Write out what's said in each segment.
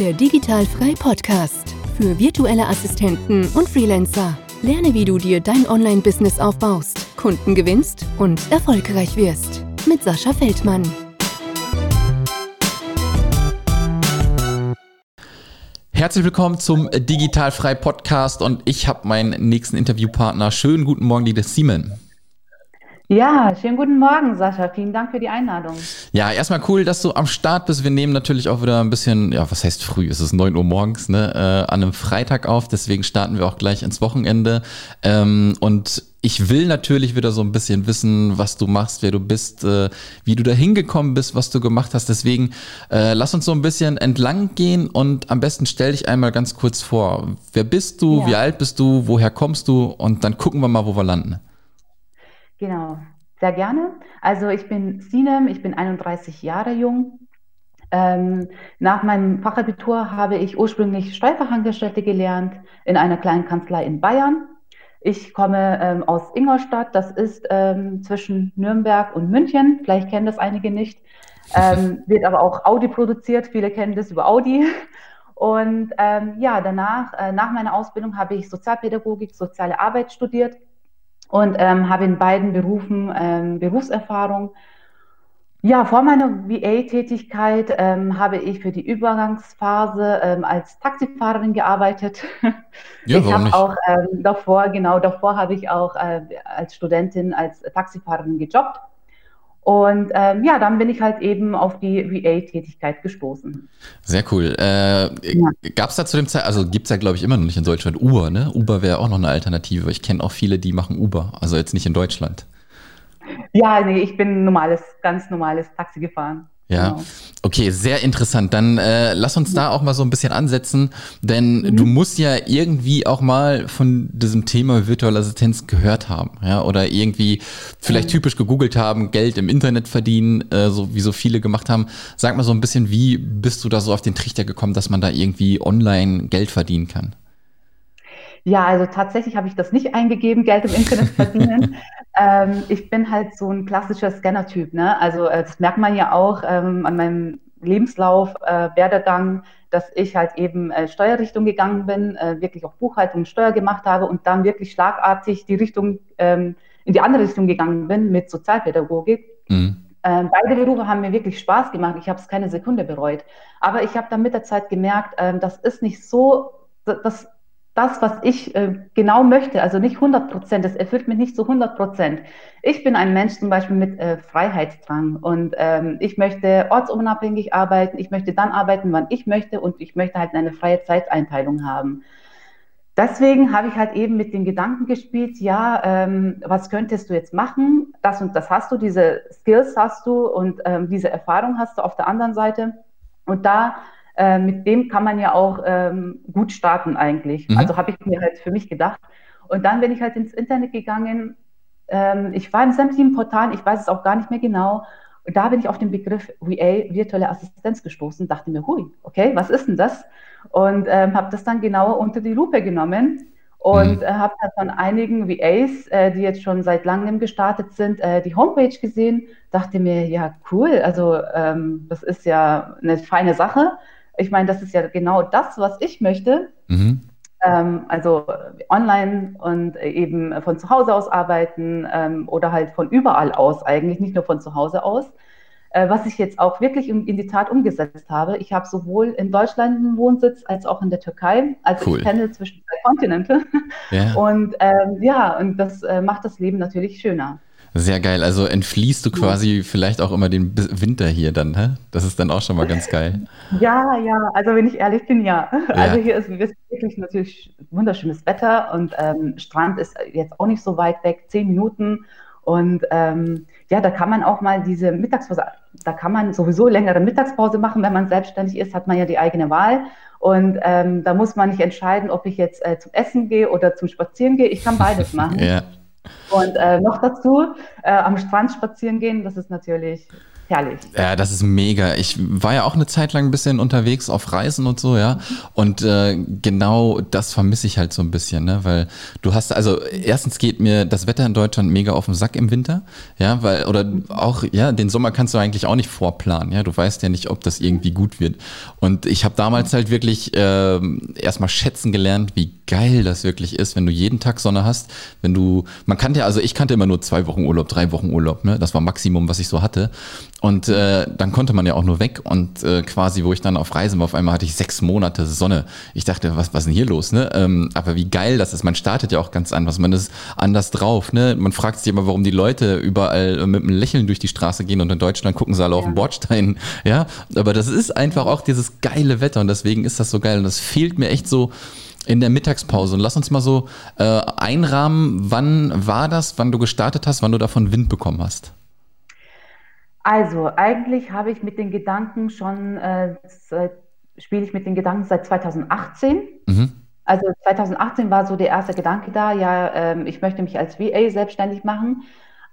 Der Digitalfrei Podcast für virtuelle Assistenten und Freelancer. Lerne, wie du dir dein Online-Business aufbaust, Kunden gewinnst und erfolgreich wirst. Mit Sascha Feldmann. Herzlich willkommen zum Digitalfrei Podcast und ich habe meinen nächsten Interviewpartner. Schönen guten Morgen, liebe Simon. Ja, schönen guten Morgen, Sascha. Vielen Dank für die Einladung. Ja, erstmal cool, dass du am Start bist. Wir nehmen natürlich auch wieder ein bisschen, ja, was heißt früh? Es ist 9 Uhr morgens, ne? Äh, an einem Freitag auf. Deswegen starten wir auch gleich ins Wochenende. Ähm, und ich will natürlich wieder so ein bisschen wissen, was du machst, wer du bist, äh, wie du da hingekommen bist, was du gemacht hast. Deswegen äh, lass uns so ein bisschen entlang gehen und am besten stell dich einmal ganz kurz vor. Wer bist du? Ja. Wie alt bist du? Woher kommst du? Und dann gucken wir mal, wo wir landen. Genau, sehr gerne. Also ich bin Sinem, ich bin 31 Jahre jung. Ähm, nach meinem Fachabitur habe ich ursprünglich Steuerfachangestellte gelernt in einer kleinen Kanzlei in Bayern. Ich komme ähm, aus Ingolstadt, das ist ähm, zwischen Nürnberg und München. Vielleicht kennen das einige nicht. Ähm, wird aber auch Audi produziert. Viele kennen das über Audi. Und ähm, ja, danach, äh, nach meiner Ausbildung, habe ich Sozialpädagogik, soziale Arbeit studiert und ähm, habe in beiden Berufen ähm, Berufserfahrung. Ja, vor meiner VA-Tätigkeit ähm, habe ich für die Übergangsphase ähm, als Taxifahrerin gearbeitet. Ja, ich habe auch ähm, davor, genau davor habe ich auch äh, als Studentin als Taxifahrerin gejobbt. Und ähm, ja, dann bin ich halt eben auf die VA-Tätigkeit gestoßen. Sehr cool. Äh, ja. Gab es da zu dem Zeit, also gibt es ja glaube ich immer noch nicht in Deutschland Uber, ne? Uber wäre auch noch eine Alternative. Ich kenne auch viele, die machen Uber, also jetzt nicht in Deutschland. Ja, nee, ich bin normales, ganz normales Taxi gefahren. Ja, genau. okay, sehr interessant. Dann äh, lass uns da auch mal so ein bisschen ansetzen, denn mhm. du musst ja irgendwie auch mal von diesem Thema virtuelle Assistenz gehört haben, ja, oder irgendwie vielleicht mhm. typisch gegoogelt haben, Geld im Internet verdienen, äh, so wie so viele gemacht haben. Sag mal so ein bisschen, wie bist du da so auf den Trichter gekommen, dass man da irgendwie online Geld verdienen kann? Ja, also tatsächlich habe ich das nicht eingegeben, Geld im Internet verdienen. ähm, ich bin halt so ein klassischer Scanner-Typ. Ne? Also äh, das merkt man ja auch ähm, an meinem Lebenslauf, äh, Werdegang, dass ich halt eben äh, Steuerrichtung gegangen bin, äh, wirklich auch Buchhaltung und Steuer gemacht habe und dann wirklich schlagartig die Richtung ähm, in die andere Richtung gegangen bin mit Sozialpädagogik. Mhm. Ähm, beide Berufe haben mir wirklich Spaß gemacht. Ich habe es keine Sekunde bereut. Aber ich habe dann mit der Zeit gemerkt, ähm, das ist nicht so, das das, was ich äh, genau möchte, also nicht 100 Prozent, das erfüllt mich nicht zu 100 Prozent. Ich bin ein Mensch zum Beispiel mit äh, Freiheitsdrang und ähm, ich möchte ortsunabhängig arbeiten, ich möchte dann arbeiten, wann ich möchte und ich möchte halt eine freie Zeiteinteilung haben. Deswegen habe ich halt eben mit den Gedanken gespielt, ja, ähm, was könntest du jetzt machen? Das und das hast du, diese Skills hast du und ähm, diese Erfahrung hast du auf der anderen Seite. Und da äh, mit dem kann man ja auch ähm, gut starten eigentlich. Mhm. Also habe ich mir halt für mich gedacht. Und dann bin ich halt ins Internet gegangen. Ähm, ich war in sämtlichen Portalen, ich weiß es auch gar nicht mehr genau. Und da bin ich auf den Begriff VA, virtuelle Assistenz, gestoßen, dachte mir, hui, okay, was ist denn das? Und ähm, habe das dann genauer unter die Lupe genommen und mhm. äh, habe dann von einigen VAs, äh, die jetzt schon seit langem gestartet sind, äh, die Homepage gesehen, dachte mir, ja, cool, also ähm, das ist ja eine feine Sache. Ich meine, das ist ja genau das, was ich möchte. Mhm. Ähm, also online und eben von zu Hause aus arbeiten ähm, oder halt von überall aus eigentlich, nicht nur von zu Hause aus. Äh, was ich jetzt auch wirklich in, in, die Tat umgesetzt habe. Ich habe sowohl in Deutschland einen Wohnsitz als auch in der Türkei. Also cool. ich pendel zwischen zwei Kontinente. Ja. Und ähm, ja, und das äh, macht das Leben natürlich schöner. Sehr geil. Also entfließt du quasi ja. vielleicht auch immer den Winter hier dann, hä? Das ist dann auch schon mal ganz geil. Ja, ja, also wenn ich ehrlich bin, ja. ja. Also hier ist wirklich natürlich wunderschönes Wetter und ähm, Strand ist jetzt auch nicht so weit weg, zehn Minuten. Und ähm, ja, da kann man auch mal diese Mittagspause, da kann man sowieso längere Mittagspause machen, wenn man selbstständig ist, hat man ja die eigene Wahl. Und ähm, da muss man nicht entscheiden, ob ich jetzt äh, zum Essen gehe oder zum Spazieren gehe. Ich kann beides machen. ja. Und äh, noch dazu, äh, am Strand spazieren gehen, das ist natürlich herrlich. Ja, das ist mega. Ich war ja auch eine Zeit lang ein bisschen unterwegs auf Reisen und so, ja. Und äh, genau das vermisse ich halt so ein bisschen, ne? Weil du hast, also erstens geht mir das Wetter in Deutschland mega auf den Sack im Winter, ja, weil, oder auch, ja, den Sommer kannst du eigentlich auch nicht vorplanen, ja. Du weißt ja nicht, ob das irgendwie gut wird. Und ich habe damals halt wirklich äh, erstmal schätzen gelernt, wie geil das wirklich ist, wenn du jeden Tag Sonne hast, wenn du, man kannte ja, also ich kannte immer nur zwei Wochen Urlaub, drei Wochen Urlaub, ne? Das war Maximum, was ich so hatte. Und äh, dann konnte man ja auch nur weg und äh, quasi, wo ich dann auf Reisen war, auf einmal hatte ich sechs Monate Sonne. Ich dachte, was, was ist denn hier los? Ne? Ähm, aber wie geil das ist. Man startet ja auch ganz anders. Man ist anders drauf. Ne? Man fragt sich immer, warum die Leute überall mit einem Lächeln durch die Straße gehen und in Deutschland gucken sie alle ja. auf den Bordstein. Ja, aber das ist einfach auch dieses geile Wetter und deswegen ist das so geil. Und das fehlt mir echt so in der Mittagspause. Und lass uns mal so äh, einrahmen, wann war das, wann du gestartet hast, wann du davon Wind bekommen hast? Also, eigentlich habe ich mit den Gedanken schon, äh, spiele ich mit den Gedanken seit 2018. Mhm. Also 2018 war so der erste Gedanke da, ja, ähm, ich möchte mich als VA selbstständig machen.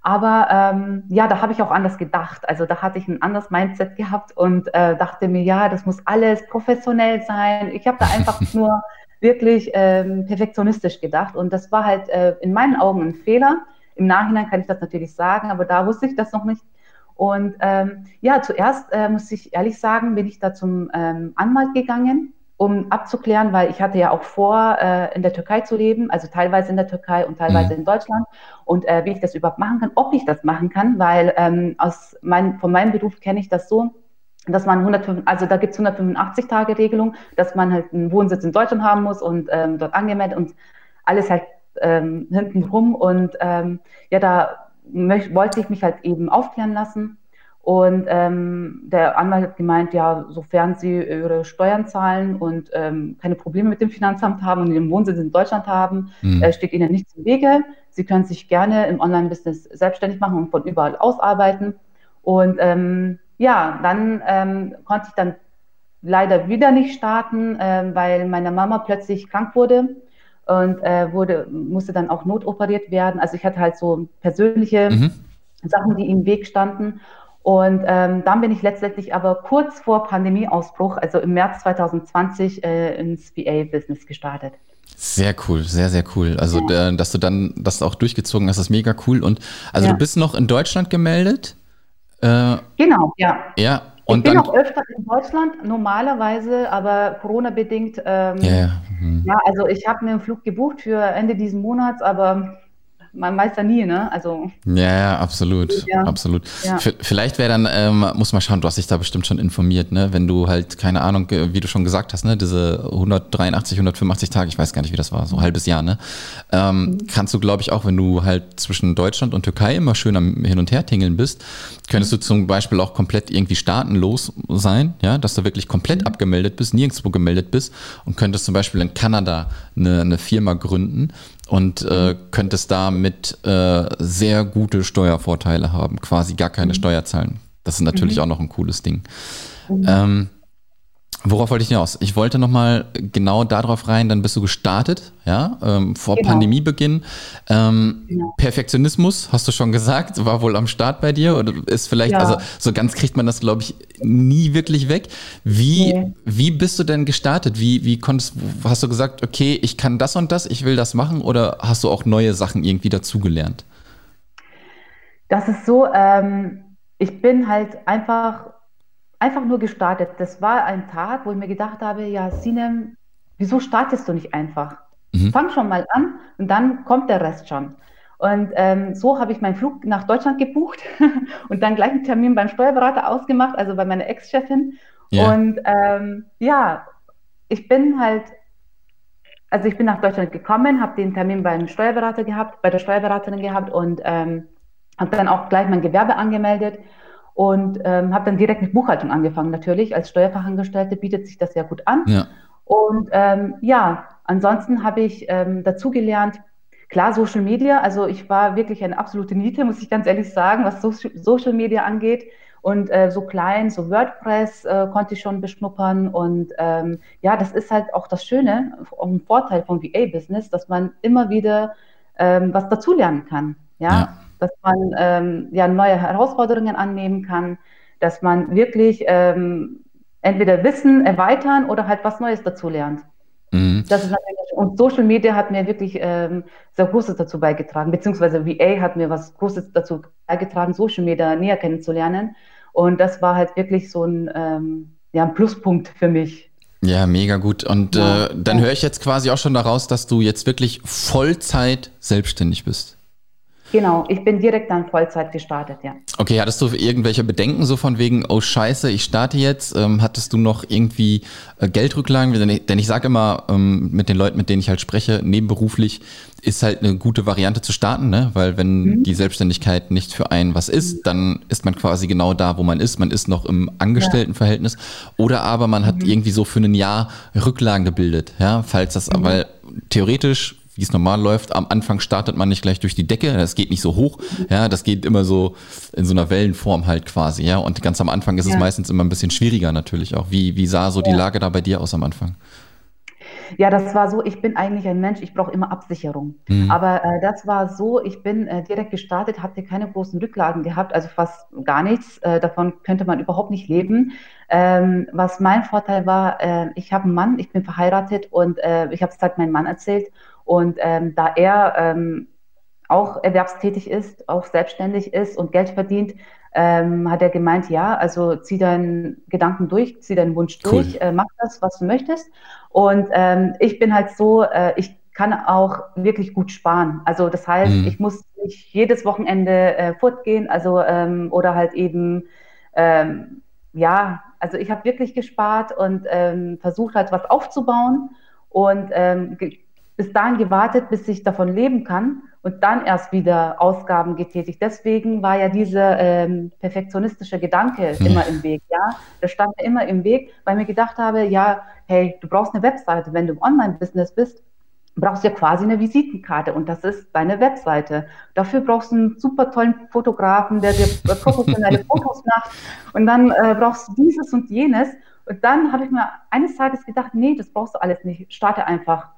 Aber ähm, ja, da habe ich auch anders gedacht. Also da hatte ich ein anderes Mindset gehabt und äh, dachte mir, ja, das muss alles professionell sein. Ich habe da einfach nur wirklich ähm, perfektionistisch gedacht und das war halt äh, in meinen Augen ein Fehler. Im Nachhinein kann ich das natürlich sagen, aber da wusste ich das noch nicht. Und ähm, ja, zuerst äh, muss ich ehrlich sagen, bin ich da zum ähm, Anwalt gegangen, um abzuklären, weil ich hatte ja auch vor, äh, in der Türkei zu leben, also teilweise in der Türkei und teilweise mhm. in Deutschland. Und äh, wie ich das überhaupt machen kann, ob ich das machen kann, weil ähm, aus mein, von meinem Beruf kenne ich das so, dass man 105, also da gibt es 185 Tage Regelung, dass man halt einen Wohnsitz in Deutschland haben muss und ähm, dort angemeldet und alles halt ähm, hinten rum. Und ähm, ja, da wollte ich mich halt eben aufklären lassen. Und ähm, der Anwalt hat gemeint, ja, sofern Sie Ihre Steuern zahlen und ähm, keine Probleme mit dem Finanzamt haben und Ihren Wohnsitz in Deutschland haben, mhm. äh, steht Ihnen nichts im Wege. Sie können sich gerne im Online-Business selbstständig machen und von überall aus arbeiten. Und ähm, ja, dann ähm, konnte ich dann leider wieder nicht starten, äh, weil meine Mama plötzlich krank wurde und äh, wurde, musste dann auch notoperiert werden. Also ich hatte halt so persönliche mhm. Sachen, die im Weg standen. Und ähm, dann bin ich letztendlich aber kurz vor Pandemieausbruch, also im März 2020, äh, ins VA-Business gestartet. Sehr cool, sehr, sehr cool. Also, ja. dass du dann das auch durchgezogen hast, ist mega cool. Und also ja. du bist noch in Deutschland gemeldet? Äh, genau, ja. Ja, und ich bin auch öfter in Deutschland, normalerweise, aber Corona-bedingt. Ähm, yeah. mhm. Ja, also ich habe mir einen Flug gebucht für Ende dieses Monats, aber man weiß ja nie, ne? Also. Ja, ja absolut. Ja. Absolut. Ja. Vielleicht wäre dann, ähm, muss man schauen, du hast dich da bestimmt schon informiert, ne? Wenn du halt, keine Ahnung, wie du schon gesagt hast, ne, diese 183, 185 Tage, ich weiß gar nicht, wie das war, so ein halbes Jahr, ne? Ähm, mhm. Kannst du, glaube ich, auch, wenn du halt zwischen Deutschland und Türkei immer schön am Hin- und Her-Tingeln bist, könntest du zum Beispiel auch komplett irgendwie staatenlos sein, ja, dass du wirklich komplett mhm. abgemeldet bist, nirgendwo gemeldet bist und könntest zum Beispiel in Kanada eine, eine Firma gründen und äh, könntest damit äh, sehr gute Steuervorteile haben, quasi gar keine mhm. Steuer zahlen. Das ist natürlich mhm. auch noch ein cooles Ding. Mhm. Ähm, Worauf wollte ich hinaus? Ich wollte nochmal genau darauf rein, dann bist du gestartet, ja, ähm, vor genau. Pandemiebeginn. Ähm, genau. Perfektionismus, hast du schon gesagt, war wohl am Start bei dir oder ist vielleicht, ja. also so ganz kriegt man das, glaube ich, nie wirklich weg. Wie, nee. wie bist du denn gestartet? Wie, wie konntest, hast du gesagt, okay, ich kann das und das, ich will das machen oder hast du auch neue Sachen irgendwie dazugelernt? Das ist so, ähm, ich bin halt einfach einfach nur gestartet. Das war ein Tag, wo ich mir gedacht habe, ja, Sinem, wieso startest du nicht einfach? Mhm. Fang schon mal an und dann kommt der Rest schon. Und ähm, so habe ich meinen Flug nach Deutschland gebucht und dann gleich einen Termin beim Steuerberater ausgemacht, also bei meiner Ex-Chefin. Yeah. Und ähm, ja, ich bin halt, also ich bin nach Deutschland gekommen, habe den Termin beim Steuerberater gehabt, bei der Steuerberaterin gehabt und ähm, habe dann auch gleich mein Gewerbe angemeldet und ähm, habe dann direkt mit Buchhaltung angefangen. Natürlich, als Steuerfachangestellte bietet sich das ja gut an. Ja. Und ähm, ja, ansonsten habe ich ähm, dazugelernt, klar, Social Media, also ich war wirklich eine absolute Niete, muss ich ganz ehrlich sagen, was so Social Media angeht. Und äh, so klein, so WordPress äh, konnte ich schon beschnuppern. Und ähm, ja, das ist halt auch das Schöne, ein Vorteil vom VA-Business, dass man immer wieder ähm, was dazulernen kann. Ja? ja dass man ähm, ja neue Herausforderungen annehmen kann, dass man wirklich ähm, entweder Wissen erweitern oder halt was Neues dazu lernt. Mhm. Das ist natürlich, und Social Media hat mir wirklich ähm, sehr Großes dazu beigetragen, beziehungsweise VA hat mir was Großes dazu beigetragen, Social Media näher kennenzulernen. Und das war halt wirklich so ein, ähm, ja, ein Pluspunkt für mich. Ja, mega gut. Und ja. äh, dann höre ich jetzt quasi auch schon daraus, dass du jetzt wirklich Vollzeit selbstständig bist. Genau, ich bin direkt dann Vollzeit gestartet, ja. Okay, hattest du irgendwelche Bedenken so von wegen, oh scheiße, ich starte jetzt? Ähm, hattest du noch irgendwie äh, Geldrücklagen? Denn ich, denn ich sage immer ähm, mit den Leuten, mit denen ich halt spreche, nebenberuflich ist halt eine gute Variante zu starten, ne? weil wenn mhm. die Selbstständigkeit nicht für einen was ist, dann ist man quasi genau da, wo man ist. Man ist noch im Angestelltenverhältnis oder aber man hat mhm. irgendwie so für ein Jahr Rücklagen gebildet, ja, falls das, mhm. weil theoretisch wie es normal läuft. Am Anfang startet man nicht gleich durch die Decke, das geht nicht so hoch, ja, das geht immer so in so einer Wellenform halt quasi, ja. Und ganz am Anfang ist ja. es meistens immer ein bisschen schwieriger natürlich auch. Wie, wie sah so die Lage da bei dir aus am Anfang? Ja, das war so, ich bin eigentlich ein Mensch, ich brauche immer Absicherung. Mhm. Aber äh, das war so, ich bin äh, direkt gestartet, hatte keine großen Rücklagen gehabt, also fast gar nichts. Äh, davon könnte man überhaupt nicht leben. Ähm, was mein Vorteil war, äh, ich habe einen Mann, ich bin verheiratet und äh, ich habe es halt meinem Mann erzählt und ähm, da er ähm, auch erwerbstätig ist, auch selbstständig ist und Geld verdient, ähm, hat er gemeint, ja, also zieh deinen Gedanken durch, zieh deinen Wunsch cool. durch, äh, mach das, was du möchtest. Und ähm, ich bin halt so, äh, ich kann auch wirklich gut sparen. Also das heißt, mhm. ich muss nicht jedes Wochenende äh, fortgehen, also ähm, oder halt eben ähm, ja, also ich habe wirklich gespart und ähm, versucht halt was aufzubauen und ähm, bis dahin gewartet, bis ich davon leben kann und dann erst wieder Ausgaben getätigt. Deswegen war ja dieser ähm, perfektionistische Gedanke hm. immer im Weg, ja. Der stand mir immer im Weg, weil mir gedacht habe, ja, hey, du brauchst eine Webseite. Wenn du im Online-Business bist, brauchst du ja quasi eine Visitenkarte und das ist deine Webseite. Dafür brauchst du einen super tollen Fotografen, der dir professionelle Fotos macht und dann äh, brauchst du dieses und jenes. Und dann habe ich mir eines Tages gedacht, nee, das brauchst du alles nicht. Starte einfach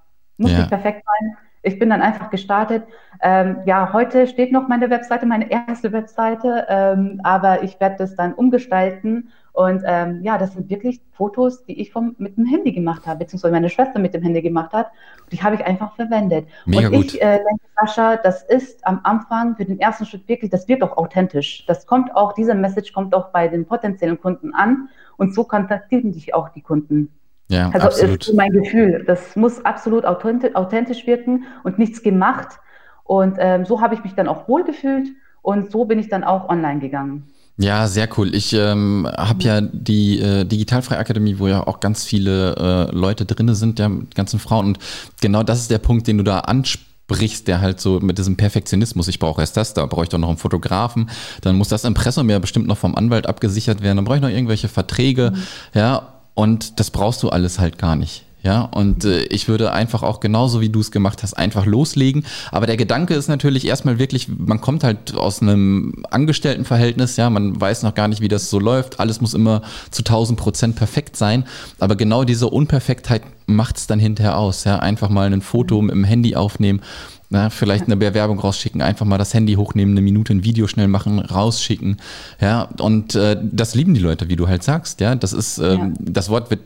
muss ja. nicht perfekt sein. Ich bin dann einfach gestartet. Ähm, ja, heute steht noch meine Webseite, meine erste Webseite, ähm, aber ich werde das dann umgestalten. Und ähm, ja, das sind wirklich Fotos, die ich vom, mit dem Handy gemacht habe, beziehungsweise meine Schwester mit dem Handy gemacht hat. Und die habe ich einfach verwendet. Mega und ich äh, denke, Sascha, das ist am Anfang für den ersten Schritt wirklich, das wird auch authentisch. Das kommt auch, diese Message kommt auch bei den potenziellen Kunden an. Und so kontaktieren dich auch die Kunden. Ja, also absolut. ist mein Gefühl. Das muss absolut authentisch wirken und nichts gemacht. Und ähm, so habe ich mich dann auch wohlgefühlt und so bin ich dann auch online gegangen. Ja, sehr cool. Ich ähm, habe ja die äh, Digitalfreie Akademie, wo ja auch ganz viele äh, Leute drin sind, ja, ganzen Frauen. Und genau das ist der Punkt, den du da ansprichst, der halt so mit diesem Perfektionismus, ich brauche erst das, da brauche ich doch noch einen Fotografen, dann muss das Impressum ja bestimmt noch vom Anwalt abgesichert werden, dann brauche ich noch irgendwelche Verträge, mhm. ja, und das brauchst du alles halt gar nicht. Ja, und äh, ich würde einfach auch genauso wie du es gemacht hast, einfach loslegen. Aber der Gedanke ist natürlich erstmal wirklich, man kommt halt aus einem Angestelltenverhältnis, ja, man weiß noch gar nicht, wie das so läuft. Alles muss immer zu 1000 Prozent perfekt sein. Aber genau diese Unperfektheit macht es dann hinterher aus. Ja, einfach mal ein Foto mit dem Handy aufnehmen na, vielleicht eine Bewerbung rausschicken, einfach mal das Handy hochnehmen, eine Minute ein Video schnell machen, rausschicken. Ja, und äh, das lieben die Leute, wie du halt sagst. Ja, das ist, ähm, ja. das Wort wird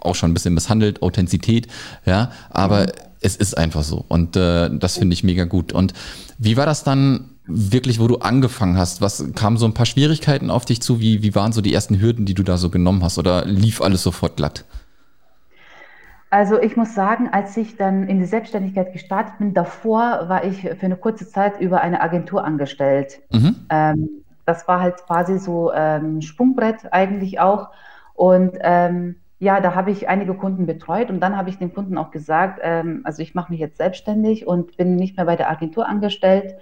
auch schon ein bisschen misshandelt, Authentizität. Ja, aber mhm. es ist einfach so. Und äh, das finde ich mega gut. Und wie war das dann? wirklich, wo du angefangen hast? Was kamen so ein paar Schwierigkeiten auf dich zu? Wie, wie waren so die ersten Hürden, die du da so genommen hast? Oder lief alles sofort glatt? Also ich muss sagen, als ich dann in die Selbstständigkeit gestartet bin, davor war ich für eine kurze Zeit über eine Agentur angestellt. Mhm. Ähm, das war halt quasi so ähm, Sprungbrett eigentlich auch. Und ähm, ja, da habe ich einige Kunden betreut und dann habe ich den Kunden auch gesagt, ähm, also ich mache mich jetzt selbstständig und bin nicht mehr bei der Agentur angestellt.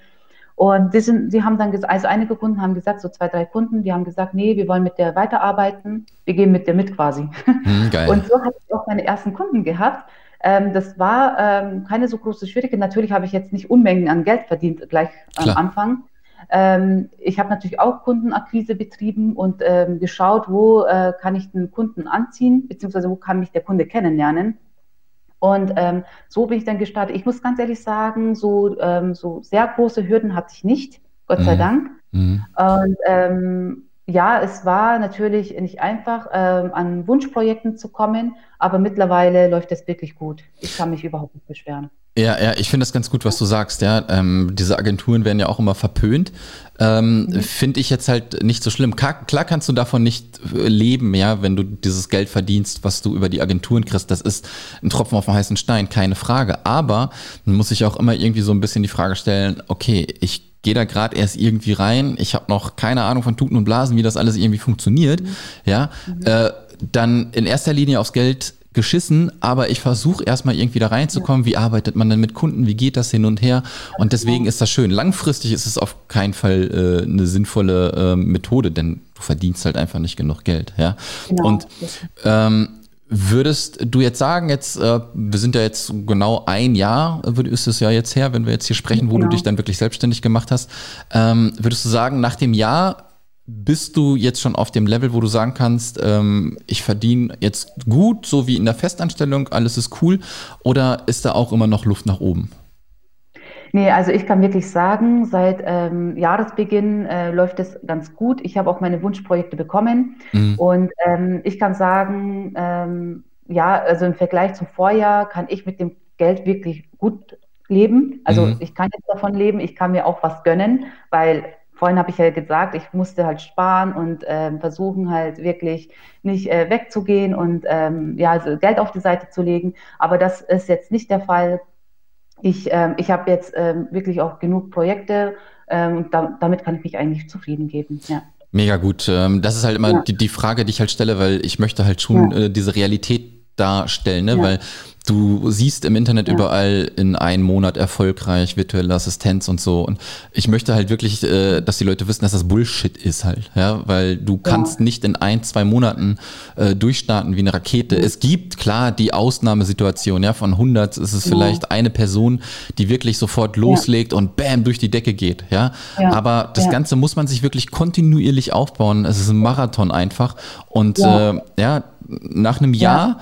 Und die, sind, die haben dann gesagt, also einige Kunden haben gesagt, so zwei, drei Kunden, die haben gesagt, nee, wir wollen mit der weiterarbeiten, wir gehen mit der mit quasi. Mhm, geil. Und so habe ich auch meine ersten Kunden gehabt. Ähm, das war ähm, keine so große Schwierigkeit. Natürlich habe ich jetzt nicht Unmengen an Geld verdient gleich Klar. am Anfang. Ähm, ich habe natürlich auch Kundenakquise betrieben und ähm, geschaut, wo äh, kann ich den Kunden anziehen, beziehungsweise wo kann mich der Kunde kennenlernen. Und ähm, so bin ich dann gestartet. Ich muss ganz ehrlich sagen, so, ähm, so sehr große Hürden hatte ich nicht, Gott sei mhm. Dank. Mhm. Und ähm, ja, es war natürlich nicht einfach, ähm, an Wunschprojekten zu kommen, aber mittlerweile läuft es wirklich gut. Ich kann mich überhaupt nicht beschweren. Ja, ja, ich finde das ganz gut, was du sagst, ja. Ähm, diese Agenturen werden ja auch immer verpönt. Ähm, mhm. Finde ich jetzt halt nicht so schlimm. Klar, klar, kannst du davon nicht äh, leben, ja, wenn du dieses Geld verdienst, was du über die Agenturen kriegst. Das ist ein Tropfen auf dem heißen Stein, keine Frage. Aber man muss sich auch immer irgendwie so ein bisschen die Frage stellen, okay, ich gehe da gerade erst irgendwie rein, ich habe noch keine Ahnung von Tuten und Blasen, wie das alles irgendwie funktioniert, mhm. ja. Äh, dann in erster Linie aufs Geld geschissen, aber ich versuche erstmal irgendwie da reinzukommen. Ja. Wie arbeitet man denn mit Kunden? Wie geht das hin und her? Und deswegen ist das schön. Langfristig ist es auf keinen Fall äh, eine sinnvolle äh, Methode, denn du verdienst halt einfach nicht genug Geld. Ja? Genau. Und ähm, Würdest du jetzt sagen, jetzt, äh, wir sind ja jetzt genau ein Jahr, ist es ja jetzt her, wenn wir jetzt hier sprechen, wo genau. du dich dann wirklich selbstständig gemacht hast. Ähm, würdest du sagen, nach dem Jahr bist du jetzt schon auf dem Level, wo du sagen kannst, ähm, ich verdiene jetzt gut, so wie in der Festanstellung, alles ist cool, oder ist da auch immer noch Luft nach oben? Nee, also ich kann wirklich sagen, seit ähm, Jahresbeginn äh, läuft es ganz gut. Ich habe auch meine Wunschprojekte bekommen mhm. und ähm, ich kann sagen, ähm, ja, also im Vergleich zum Vorjahr kann ich mit dem Geld wirklich gut leben. Also mhm. ich kann jetzt davon leben, ich kann mir auch was gönnen, weil vorhin habe ich ja gesagt, ich musste halt sparen und ähm, versuchen halt wirklich nicht äh, wegzugehen und ähm, ja, also Geld auf die Seite zu legen. Aber das ist jetzt nicht der Fall ich, ähm, ich habe jetzt ähm, wirklich auch genug Projekte ähm, und da, damit kann ich mich eigentlich zufrieden geben. Ja. Mega gut. Ähm, das ist halt immer ja. die, die Frage, die ich halt stelle, weil ich möchte halt schon ja. äh, diese Realität darstellen, ne? Ja. weil Du siehst im Internet ja. überall in einem Monat erfolgreich virtuelle Assistenz und so. Und ich möchte halt wirklich, äh, dass die Leute wissen, dass das Bullshit ist halt, ja, weil du kannst nicht in ein, zwei Monaten äh, durchstarten wie eine Rakete. Es gibt klar die Ausnahmesituation, ja, von 100 ist es ja. vielleicht eine Person, die wirklich sofort loslegt und bam durch die Decke geht, ja. Aber das Ganze muss man sich wirklich kontinuierlich aufbauen. Es ist ein Marathon einfach und ja, äh, ja nach einem Jahr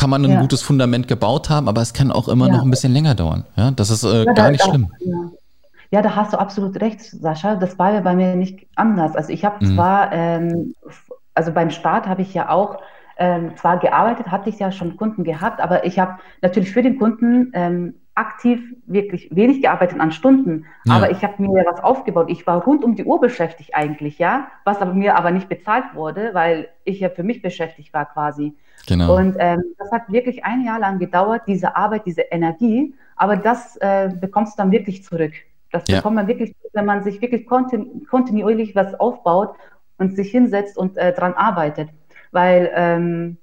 kann man ein ja. gutes Fundament gebaut haben, aber es kann auch immer ja. noch ein bisschen länger dauern. Ja, das ist äh, ja, gar nicht schlimm. Ja. da hast du absolut recht, Sascha. Das war ja bei mir nicht anders. Also ich habe mhm. zwar, ähm, also beim Start habe ich ja auch ähm, zwar gearbeitet, hatte ich ja schon Kunden gehabt, aber ich habe natürlich für den Kunden ähm, aktiv wirklich wenig gearbeitet an Stunden, ja. aber ich habe mir was aufgebaut. Ich war rund um die Uhr beschäftigt eigentlich, ja, was aber mir aber nicht bezahlt wurde, weil ich ja für mich beschäftigt war quasi. Genau. Und ähm, das hat wirklich ein Jahr lang gedauert, diese Arbeit, diese Energie. Aber das äh, bekommst du dann wirklich zurück. Das ja. bekommt man wirklich, wenn man sich wirklich kontinu kontinuierlich was aufbaut und sich hinsetzt und äh, dran arbeitet. Weil ähm,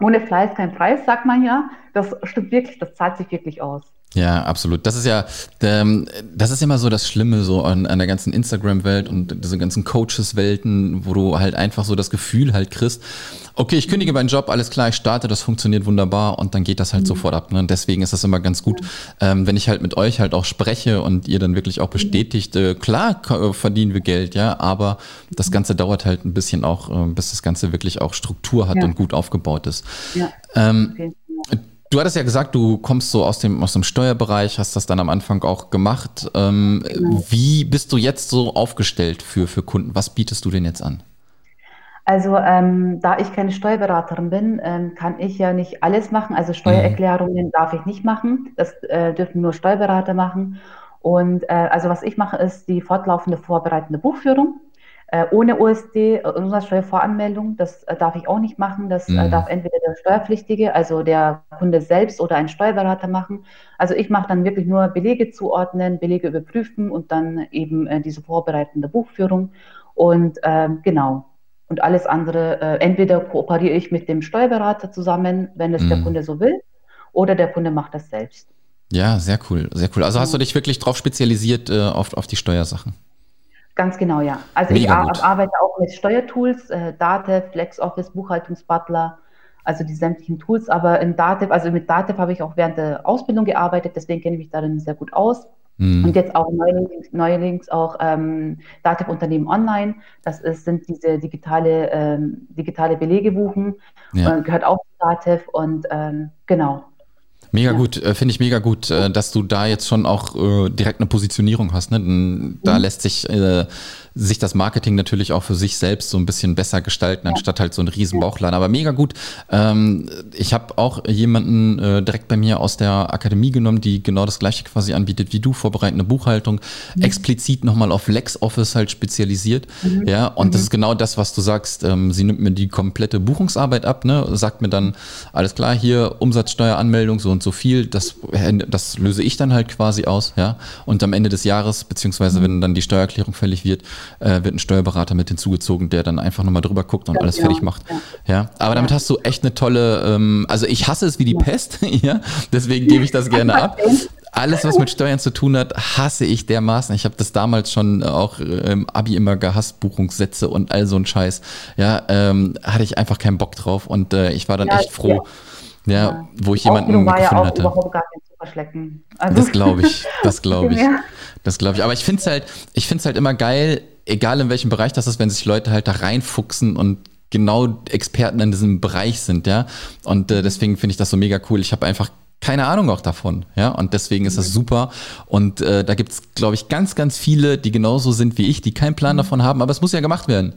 ohne Fleiß kein Preis, sagt man ja. Das stimmt wirklich, das zahlt sich wirklich aus. Ja, absolut. Das ist ja, ähm, das ist immer so das Schlimme so an, an der ganzen Instagram-Welt und diese ganzen Coaches-Welten, wo du halt einfach so das Gefühl halt kriegst, okay, ich kündige meinen Job, alles klar, ich starte, das funktioniert wunderbar und dann geht das halt mhm. sofort ab. Ne? Und deswegen ist das immer ganz gut, ähm, wenn ich halt mit euch halt auch spreche und ihr dann wirklich auch bestätigt, äh, klar äh, verdienen wir Geld, ja, aber das Ganze dauert halt ein bisschen auch, äh, bis das Ganze wirklich auch Struktur hat ja. und gut aufgebaut ist. Ja. Ähm, okay. Du hattest ja gesagt, du kommst so aus dem, aus dem Steuerbereich, hast das dann am Anfang auch gemacht. Ähm, genau. Wie bist du jetzt so aufgestellt für, für Kunden? Was bietest du denn jetzt an? Also ähm, da ich keine Steuerberaterin bin, ähm, kann ich ja nicht alles machen. Also Steuererklärungen mhm. darf ich nicht machen. Das äh, dürfen nur Steuerberater machen. Und äh, also was ich mache, ist die fortlaufende vorbereitende Buchführung. Äh, ohne OSD, äh, Umsatzsteuervoranmeldung, das äh, darf ich auch nicht machen. Das mhm. darf entweder der Steuerpflichtige, also der Kunde selbst oder ein Steuerberater machen. Also ich mache dann wirklich nur Belege zuordnen, Belege überprüfen und dann eben diese vorbereitende Buchführung. Und ähm, genau. Und alles andere, äh, entweder kooperiere ich mit dem Steuerberater zusammen, wenn es mhm. der Kunde so will, oder der Kunde macht das selbst. Ja, sehr cool, sehr cool. Also hast du dich wirklich darauf spezialisiert äh, auf, auf die Steuersachen? Ganz genau, ja. Also Mega ich gut. arbeite auch mit Steuertools, äh, Datev, LexOffice, Buchhaltungsbutler, also die sämtlichen Tools. Aber in Datev, also mit Datev habe ich auch während der Ausbildung gearbeitet, deswegen kenne ich mich darin sehr gut aus. Mhm. Und jetzt auch neuerdings, neuerdings auch ähm, Datev Unternehmen Online. Das ist, sind diese digitale, ähm, digitale Belege buchen, ja. äh, gehört auch zu Datev und ähm, genau. Mega ja. gut, äh, finde ich mega gut, äh, dass du da jetzt schon auch äh, direkt eine Positionierung hast. Ne? Da mhm. lässt sich sich das Marketing natürlich auch für sich selbst so ein bisschen besser gestalten, anstatt halt so einen riesen Bauchladen. Aber mega gut. Ähm, ich habe auch jemanden äh, direkt bei mir aus der Akademie genommen, die genau das gleiche quasi anbietet wie du, vorbereitende Buchhaltung, mhm. explizit nochmal auf LexOffice halt spezialisiert. Mhm. Ja, und mhm. das ist genau das, was du sagst. Ähm, sie nimmt mir die komplette Buchungsarbeit ab, ne, sagt mir dann, alles klar, hier Umsatzsteueranmeldung, so und so viel, das, das löse ich dann halt quasi aus, ja. Und am Ende des Jahres, beziehungsweise mhm. wenn dann die Steuererklärung fällig wird, äh, wird ein Steuerberater mit hinzugezogen, der dann einfach nochmal drüber guckt und alles fertig macht. Ja. Aber damit hast du echt eine tolle, ähm, also ich hasse es wie die Pest, ja, deswegen gebe ich das gerne ab. Alles, was mit Steuern zu tun hat, hasse ich dermaßen. Ich habe das damals schon auch im Abi immer gehasst, Buchungssätze und all so ein Scheiß. Ja, ähm, hatte ich einfach keinen Bock drauf und äh, ich war dann ja, echt froh. Ja, ja, wo ich jemanden gefunden ja auch hatte. Überhaupt gar nicht zu verschlecken. Also das glaube ich, das glaube ich, das glaube ich. Aber ich finde es halt, ich finde es halt immer geil, egal in welchem Bereich das ist, wenn sich Leute halt da reinfuchsen und genau Experten in diesem Bereich sind, ja. Und äh, deswegen finde ich das so mega cool. Ich habe einfach keine Ahnung auch davon, ja. Und deswegen ist das mhm. super. Und äh, da gibt es, glaube ich, ganz, ganz viele, die genauso sind wie ich, die keinen Plan mhm. davon haben, aber es muss ja gemacht werden.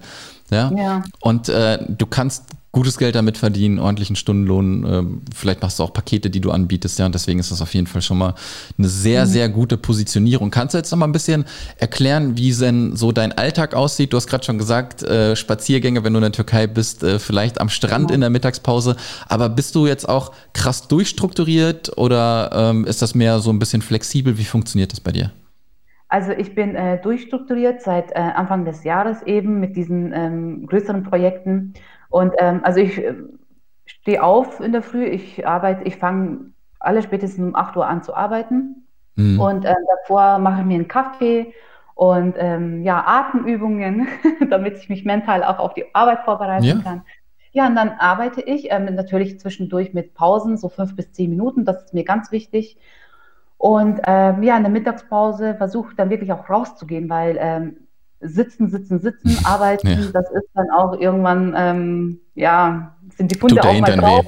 Ja. ja. Und äh, du kannst gutes Geld damit verdienen, ordentlichen Stundenlohn. Ähm, vielleicht machst du auch Pakete, die du anbietest, ja. Und deswegen ist das auf jeden Fall schon mal eine sehr, mhm. sehr gute Positionierung. Kannst du jetzt noch mal ein bisschen erklären, wie denn so dein Alltag aussieht? Du hast gerade schon gesagt, äh, Spaziergänge, wenn du in der Türkei bist, äh, vielleicht am Strand ja. in der Mittagspause. Aber bist du jetzt auch krass durchstrukturiert oder ähm, ist das mehr so ein bisschen flexibel? Wie funktioniert das bei dir? Also ich bin äh, durchstrukturiert seit äh, Anfang des Jahres eben mit diesen ähm, größeren Projekten. Und ähm, also ich äh, stehe auf in der Früh, ich arbeite, ich fange alle spätestens um 8 Uhr an zu arbeiten. Mhm. Und äh, davor mache ich mir einen Kaffee und ähm, ja, Atemübungen, damit ich mich mental auch auf die Arbeit vorbereiten ja. kann. Ja, und dann arbeite ich ähm, natürlich zwischendurch mit Pausen, so fünf bis zehn Minuten, das ist mir ganz wichtig. Und ähm, ja, in der Mittagspause versuche ich dann wirklich auch rauszugehen, weil ähm, sitzen, sitzen, sitzen, arbeiten, ja. das ist dann auch irgendwann, ähm, ja, sind die Funde auch mal drauf,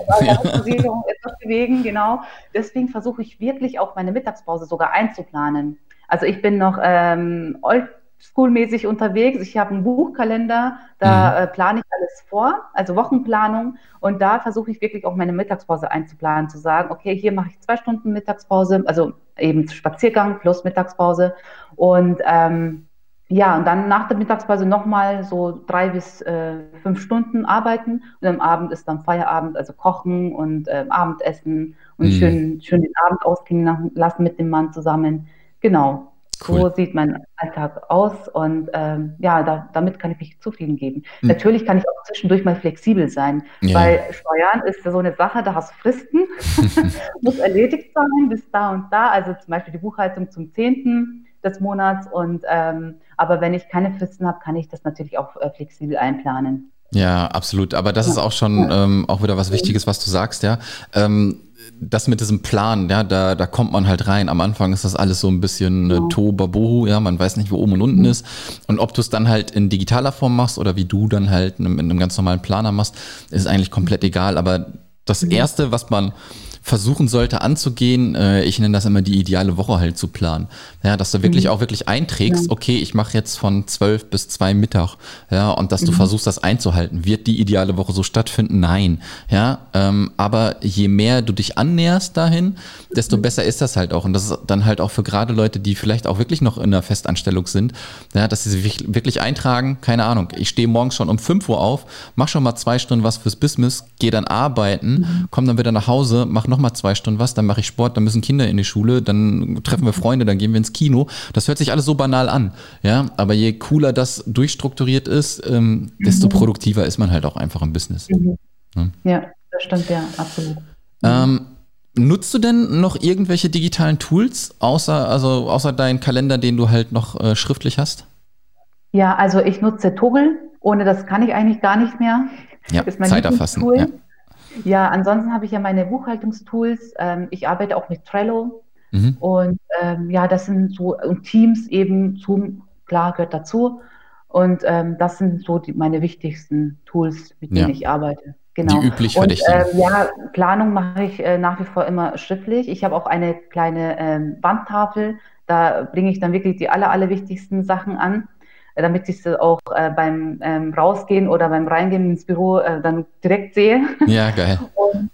Bewegung, etwas bewegen, genau. Deswegen versuche ich wirklich auch meine Mittagspause sogar einzuplanen. Also ich bin noch ähm, oldschool-mäßig unterwegs. Ich habe einen Buchkalender, da mhm. äh, plane ich alles vor, also Wochenplanung. Und da versuche ich wirklich auch meine Mittagspause einzuplanen, zu sagen, okay, hier mache ich zwei Stunden Mittagspause, also eben Spaziergang plus Mittagspause. Und ähm, ja, und dann nach der Mittagspause nochmal so drei bis äh, fünf Stunden arbeiten und am Abend ist dann Feierabend, also Kochen und äh, Abendessen und mhm. schön, schön den Abend ausklingen lassen mit dem Mann zusammen. Genau. Cool. So sieht mein Alltag aus und ähm, ja, da, damit kann ich mich zufrieden geben. Mhm. Natürlich kann ich auch zwischendurch mal flexibel sein, ja. weil Steuern ist ja so eine Sache, da hast du Fristen, muss erledigt sein bis da und da. Also zum Beispiel die Buchhaltung zum 10. des Monats und ähm, aber wenn ich keine Fristen habe, kann ich das natürlich auch äh, flexibel einplanen. Ja, absolut. Aber das ja. ist auch schon ähm, auch wieder was Wichtiges, was du sagst, ja. Ähm, das mit diesem Plan, ja, da, da kommt man halt rein. Am Anfang ist das alles so ein bisschen äh, Tohuwabohu, ja, man weiß nicht, wo oben und unten ist. Und ob du es dann halt in digitaler Form machst oder wie du dann halt in einem ganz normalen Planer machst, ist eigentlich komplett egal. Aber das. Erste, was man versuchen sollte anzugehen, äh, ich nenne das immer die ideale Woche halt zu planen. Ja, dass du wirklich mhm. auch wirklich einträgst, ja. okay, ich mache jetzt von zwölf bis zwei Mittag, ja, und dass du mhm. versuchst, das einzuhalten. Wird die ideale Woche so stattfinden? Nein. Ja, ähm, aber je mehr du dich annäherst dahin, desto mhm. besser ist das halt auch. Und das ist dann halt auch für gerade Leute, die vielleicht auch wirklich noch in einer Festanstellung sind, ja, dass sie sich wirklich eintragen, keine Ahnung, ich stehe morgens schon um fünf Uhr auf, mach schon mal zwei Stunden was fürs Business, gehe dann arbeiten, mhm. komm dann wieder nach Hause, mach noch nochmal zwei Stunden was, dann mache ich Sport, dann müssen Kinder in die Schule, dann treffen wir Freunde, dann gehen wir ins Kino. Das hört sich alles so banal an, ja, aber je cooler das durchstrukturiert ist, ähm, desto mhm. produktiver ist man halt auch einfach im Business. Mhm. Ja? ja, das stimmt, ja, absolut. Ähm, Nutzt du denn noch irgendwelche digitalen Tools, außer, also außer deinen Kalender, den du halt noch äh, schriftlich hast? Ja, also ich nutze Toggle. Ohne das kann ich eigentlich gar nicht mehr. Ja, Zeit erfassen. Ja. Ja, ansonsten habe ich ja meine Buchhaltungstools. Ähm, ich arbeite auch mit Trello. Mhm. Und ähm, ja, das sind so, und Teams eben, Zoom, klar, gehört dazu. Und ähm, das sind so die, meine wichtigsten Tools, mit denen ja. ich arbeite. Genau. Die üblich und, ähm, ja, Planung mache ich äh, nach wie vor immer schriftlich. Ich habe auch eine kleine ähm, Wandtafel, da bringe ich dann wirklich die aller, aller wichtigsten Sachen an. Damit ich sie auch äh, beim ähm, Rausgehen oder beim Reingehen ins Büro äh, dann direkt sehe. Ja, geil. Und,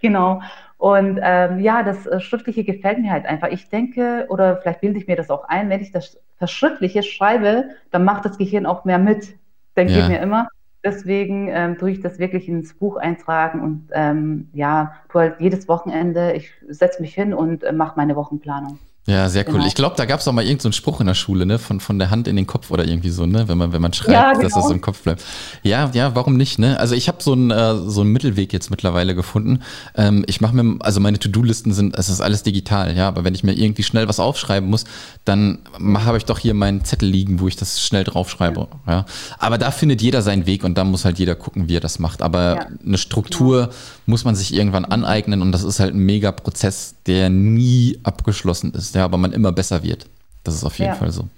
genau. Und ähm, ja, das äh, Schriftliche gefällt mir halt einfach. Ich denke, oder vielleicht bilde ich mir das auch ein, wenn ich das Verschriftliche schreibe, dann macht das Gehirn auch mehr mit, denke ja. ich mir immer. Deswegen ähm, tue ich das wirklich ins Buch eintragen und ähm, ja, tue halt jedes Wochenende, ich setze mich hin und äh, mache meine Wochenplanung. Ja, sehr cool. Genau. Ich glaube, da gab es auch mal irgendeinen so Spruch in der Schule, ne? Von, von der Hand in den Kopf oder irgendwie so, ne? Wenn man, wenn man schreibt, ja, genau. dass das so im Kopf bleibt. Ja, ja, warum nicht, ne? Also ich habe so einen äh, so einen Mittelweg jetzt mittlerweile gefunden. Ähm, ich mache mir, also meine To-Do-Listen sind, es ist alles digital, ja, aber wenn ich mir irgendwie schnell was aufschreiben muss, dann habe ich doch hier meinen Zettel liegen, wo ich das schnell draufschreibe. Ja. ja. Aber da findet jeder seinen Weg und da muss halt jeder gucken, wie er das macht. Aber ja. eine Struktur genau. muss man sich irgendwann aneignen und das ist halt ein mega Prozess, der nie abgeschlossen ist. Ja ja, aber man immer besser wird. Das ist auf jeden ja. Fall so.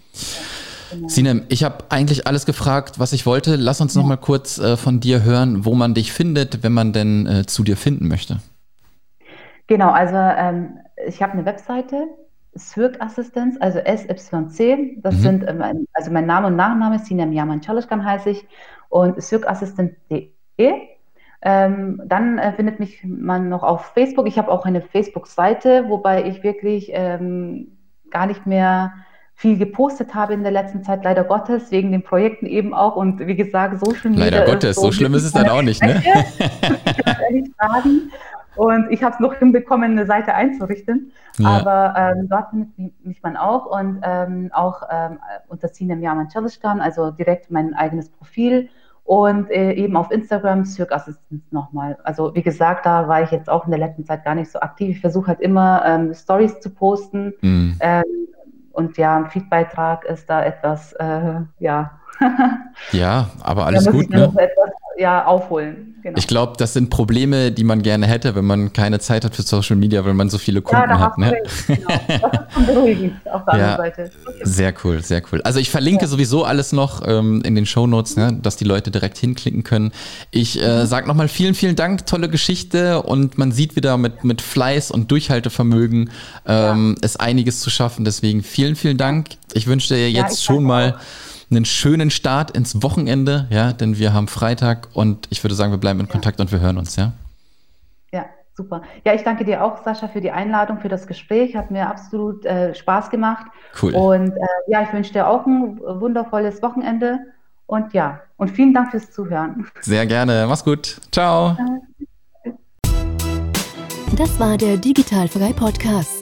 Genau. Sinem, ich habe eigentlich alles gefragt, was ich wollte. Lass uns noch mal kurz äh, von dir hören, wo man dich findet, wenn man denn äh, zu dir finden möchte. Genau, also ähm, ich habe eine Webseite, Swirk Assistenz, also SYC. Das mhm. sind, ähm, also mein Name und Nachname, Sinem Yaman Chalishkan heiße ich und swirkassistent.de. Ähm, dann äh, findet mich man noch auf Facebook. Ich habe auch eine Facebook-Seite, wobei ich wirklich ähm, gar nicht mehr viel gepostet habe in der letzten Zeit, leider Gottes, wegen den Projekten eben auch. Und wie gesagt, Social Media. Leider Gottes, so, so schlimm ist es dann auch nicht, ne? und ich habe es noch hinbekommen, eine Seite einzurichten. Ja. Aber ähm, dort findet mich man auch und ähm, auch ähm, unter Sinem Yaman Chalishkan, also direkt mein eigenes Profil und äh, eben auf Instagram Cirque Assistance nochmal. Also wie gesagt, da war ich jetzt auch in der letzten Zeit gar nicht so aktiv. Ich versuche halt immer ähm, Stories zu posten. Mhm. Ähm, und ja, ein Feedbeitrag ist da etwas, äh, ja. ja, aber alles gut. Ne? Etwas, ja, aufholen. Genau. Ich glaube, das sind Probleme, die man gerne hätte, wenn man keine Zeit hat für Social Media, weil man so viele Kunden ja, hat. Ne? Genau. Das ist schon beruhigend auf der ja, anderen Seite. Sehr cool, sehr cool. Also ich verlinke ja. sowieso alles noch ähm, in den Show Notes, ne, dass die Leute direkt hinklicken können. Ich äh, mhm. sage nochmal vielen, vielen Dank, tolle Geschichte und man sieht wieder mit, mit Fleiß und Durchhaltevermögen ähm, ist einiges zu schaffen. Deswegen vielen, vielen Dank. Ich wünsche dir jetzt schon mal... Auch einen schönen Start ins Wochenende, ja, denn wir haben Freitag und ich würde sagen, wir bleiben in Kontakt und wir hören uns, ja. Ja, super. Ja, ich danke dir auch, Sascha, für die Einladung, für das Gespräch. Hat mir absolut äh, Spaß gemacht. Cool. Und äh, ja, ich wünsche dir auch ein wundervolles Wochenende. Und ja, und vielen Dank fürs Zuhören. Sehr gerne. Mach's gut. Ciao. Das war der Digitalfrei Podcast.